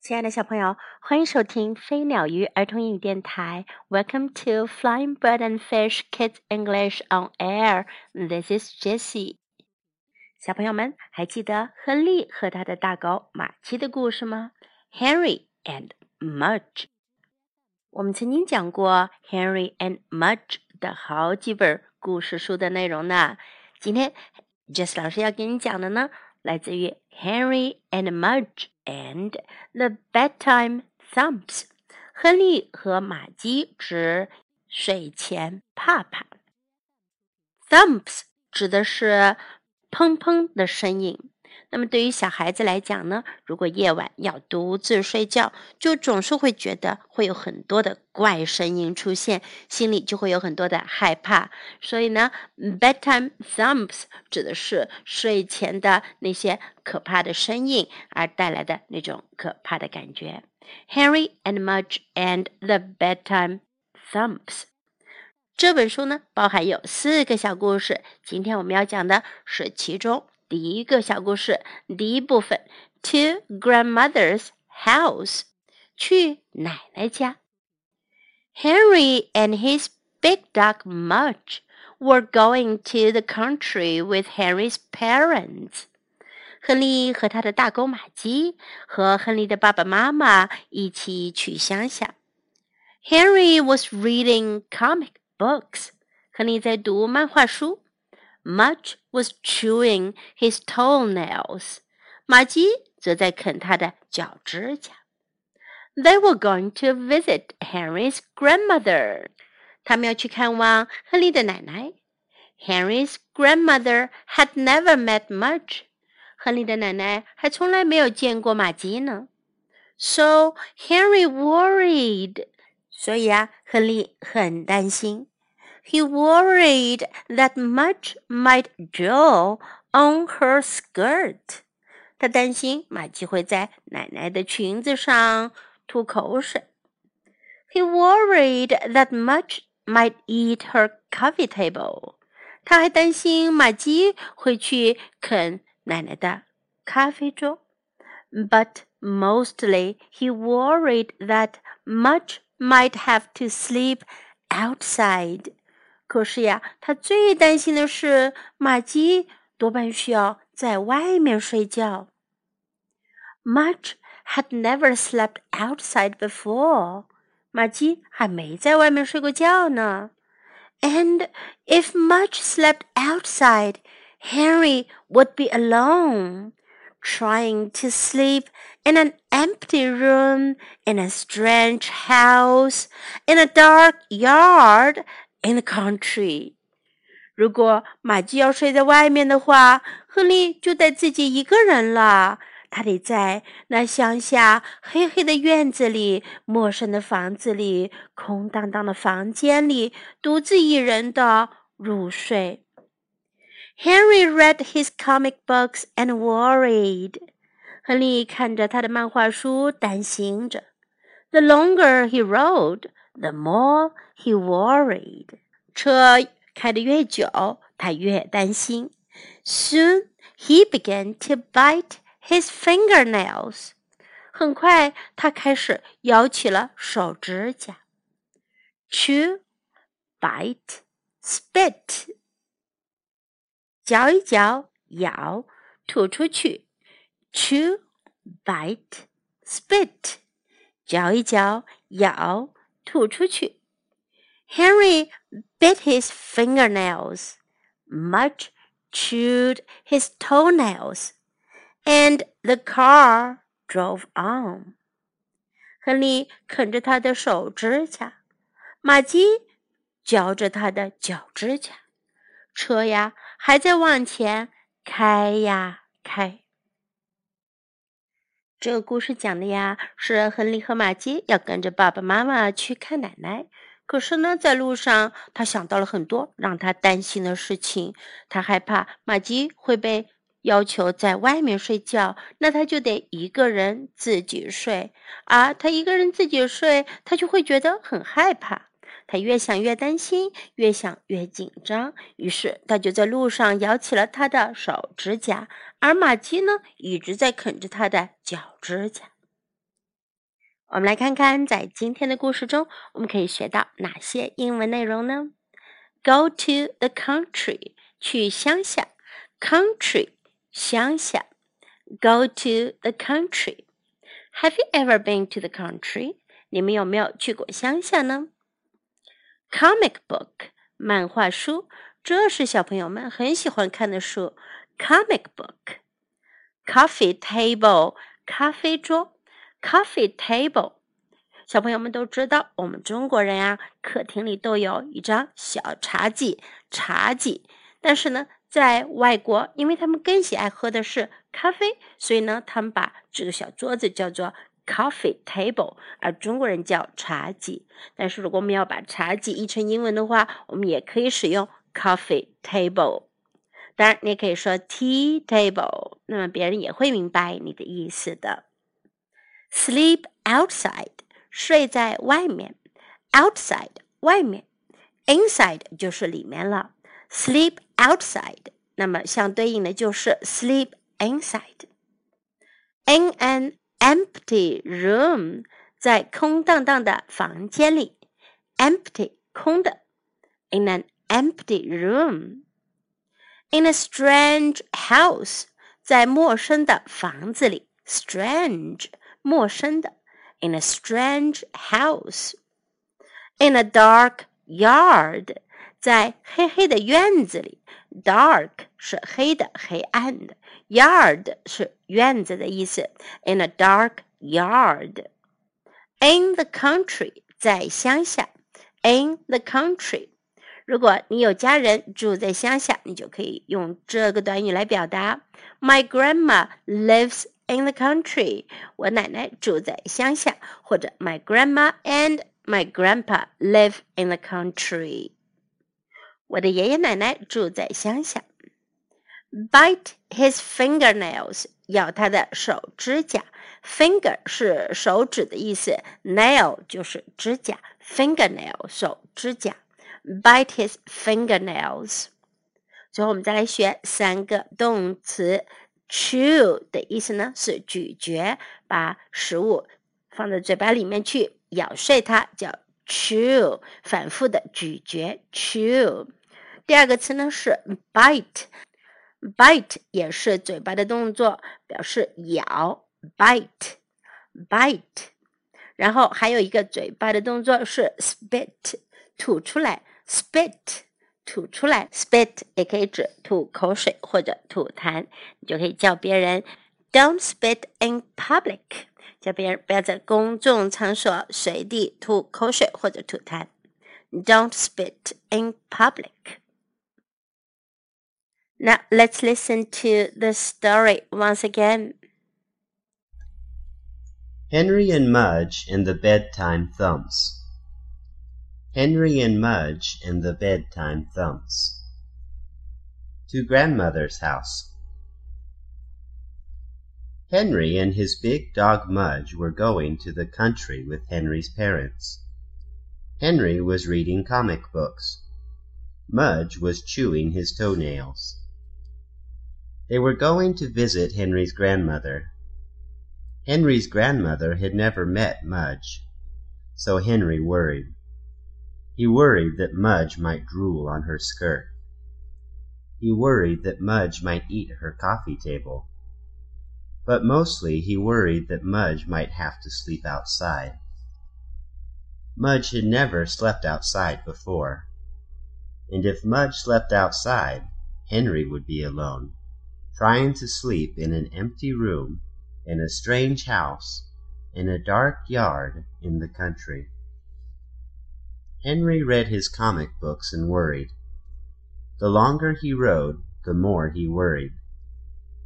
亲爱的小朋友，欢迎收听飞鸟鱼儿童英语电台。Welcome to Flying Bird and Fish Kids English on Air. This is Jessie. 小朋友们还记得亨利和他的大狗玛奇的故事吗？Henry and Mudge。我们曾经讲过 Henry and Mudge 的好几本故事书的内容呢。今天 Jess 老师要给你讲的呢，来自于 Henry and Mudge。and the bedtime thumps，亨利和玛姬指睡前怕怕。Thumps 指的是砰砰的声音。那么对于小孩子来讲呢，如果夜晚要独自睡觉，就总是会觉得会有很多的怪声音出现，心里就会有很多的害怕。所以呢，bedtime thumps 指的是睡前的那些可怕的声音而带来的那种可怕的感觉。Harry and Mudge and the bedtime thumps 这本书呢，包含有四个小故事。今天我们要讲的是其中。第一个小故事，第一部分，To grandmother's house，去奶奶家。Henry and his big dog Mudge were going to the country with Henry's parents。亨利和他的大狗玛姬和亨利的爸爸妈妈一起去乡下。Henry was reading comic books。亨利在读漫画书。Mudge was chewing his toenails，马基则在啃他的脚指甲。They were going to visit Henry's grandmother，他们要去看望亨利的奶奶。Henry's grandmother had never met Mudge，亨利的奶奶还从来没有见过马基呢。So Henry worried，所以啊，亨利很担心。he worried that Mudge might draw on her skirt. 他担心马吉会在奶奶的裙子上吐口水。He worried that Mudge might eat her coffee table. 他还担心马吉会去啃奶奶的咖啡桌。But mostly he worried that Mudge might have to sleep outside 可是呀，他最担心的是玛姬多半需要在外面睡觉。Mudge had never slept outside before，玛姬还没在外面睡过觉呢。And if Mudge slept outside, Henry would be alone, trying to sleep in an empty room, in a strange house, in a dark yard, in the country。如果玛姬要睡在外面的话，亨利就得自己一个人了。他得在那乡下黑黑的院子里、陌生的房子里、空荡荡的房间里，独自一人的入睡。Henry read his comic books and worried。亨利看着他的漫画书，担心着。The longer he rode, the more he worried. 车开得越久，他越担心。Soon he began to bite his fingernails. 很快，他开始咬起了手指甲。Chew, bite, spit. 嚼一嚼，咬，吐出去。Chew, bite, spit. 嚼一嚼，咬， 吐出去。Henry bit his fingernails. Mudge chewed his toenails. And the car drove on. 亨利啃着他的手指甲，马基嚼着他的脚指甲。车呀，还在往前开呀开。这个故事讲的呀，是亨利和玛姬要跟着爸爸妈妈去看奶奶。可是呢，在路上，他想到了很多让他担心的事情。他害怕玛姬会被要求在外面睡觉，那他就得一个人自己睡。而他一个人自己睡，他就会觉得很害怕。他越想越担心，越想越紧张。于是，他就在路上咬起了他的手指甲，而玛姬呢，一直在啃着他的脚指甲。我们来看看，在今天的故事中，我们可以学到哪些英文内容呢？Go to the country，去乡下。Country，乡下。Go to the country。Have you ever been to the country？你们有没有去过乡下呢？Comic book，漫画书，这是小朋友们很喜欢看的书。Comic book。Coffee table，咖啡桌。Coffee table，小朋友们都知道，我们中国人呀，客厅里都有一张小茶几，茶几。但是呢，在外国，因为他们更喜爱喝的是咖啡，所以呢，他们把这个小桌子叫做 coffee table，而中国人叫茶几。但是如果我们要把茶几译成英文的话，我们也可以使用 coffee table。当然，你也可以说 tea table，那么别人也会明白你的意思的。Sleep outside，睡在外面。Outside，外面。Inside 就是里面了。Sleep outside，那么相对应的就是 sleep inside。In an empty room，在空荡荡的房间里。Empty，空的。In an empty room。 In a strange house，在陌生的房子里。Strange。陌生的，in a strange house，in a dark yard，在黑黑的院子里，dark 是黑的、黑暗的，yard 是院子的意思，in a dark yard，in the country 在乡下，in the country。 如果你有家人住在乡下，你就可以用这个短语来表达：My grandma lives in the country，我奶奶住在乡下，或者 My grandma and my grandpa live in the country。我的爷爷奶奶住在乡下。Bite his fingernails，咬他的手指甲。Finger 是手指的意思，nail 就是指甲，fingernail 手指甲。 Bite his fingernails。最后我们再来学三个动词 chew 的意思呢是咀嚼，把食物放在嘴巴里面去咬碎它，叫 chew，反复的咀嚼 chew。第二个词呢是 bite，bite 也是嘴巴的动作，表示咬 bite，bite。然后还有一个嘴巴的动作是 spit，吐出来，spit。吐出来，spit 也可以指吐口水或者吐痰，你就可以叫别人 "Don't spit in public"，叫别人不要在公众场所随地吐口水或者吐痰。"Don't spit in public." Now let's listen to the story once again. Henry and Mudge in the Bedtime Thumps. Henry and Mudge and the Bedtime Thumps. To Grandmother's House. Henry and his big dog Mudge were going to the country with Henry's parents. Henry was reading comic books. Mudge was chewing his toenails. They were going to visit Henry's grandmother. Henry's grandmother had never met Mudge, so Henry worried. He worried that Mudge might drool on her skirt. He worried that Mudge might eat her coffee table. But mostly he worried that Mudge might have to sleep outside. Mudge had never slept outside before. And if Mudge slept outside, Henry would be alone, trying to sleep in an empty room, in a strange house, in a dark yard in the country. Henry read his comic books and worried. The longer he rode, the more he worried.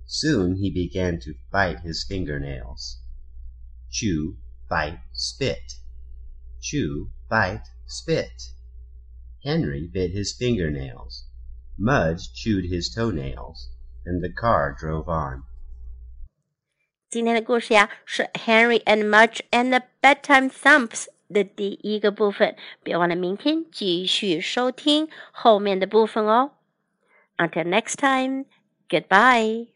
Soon he began to bite his fingernails. Chew, bite, spit. Chew, bite, spit. Henry bit his fingernails. Mudge chewed his toenails, and the car drove on. 今天的故事呀，是 Henry and Mudge and the Bedtime Thumps 的第一个部分，别忘了明天继续收听后面的部分哦。Until next time, goodbye.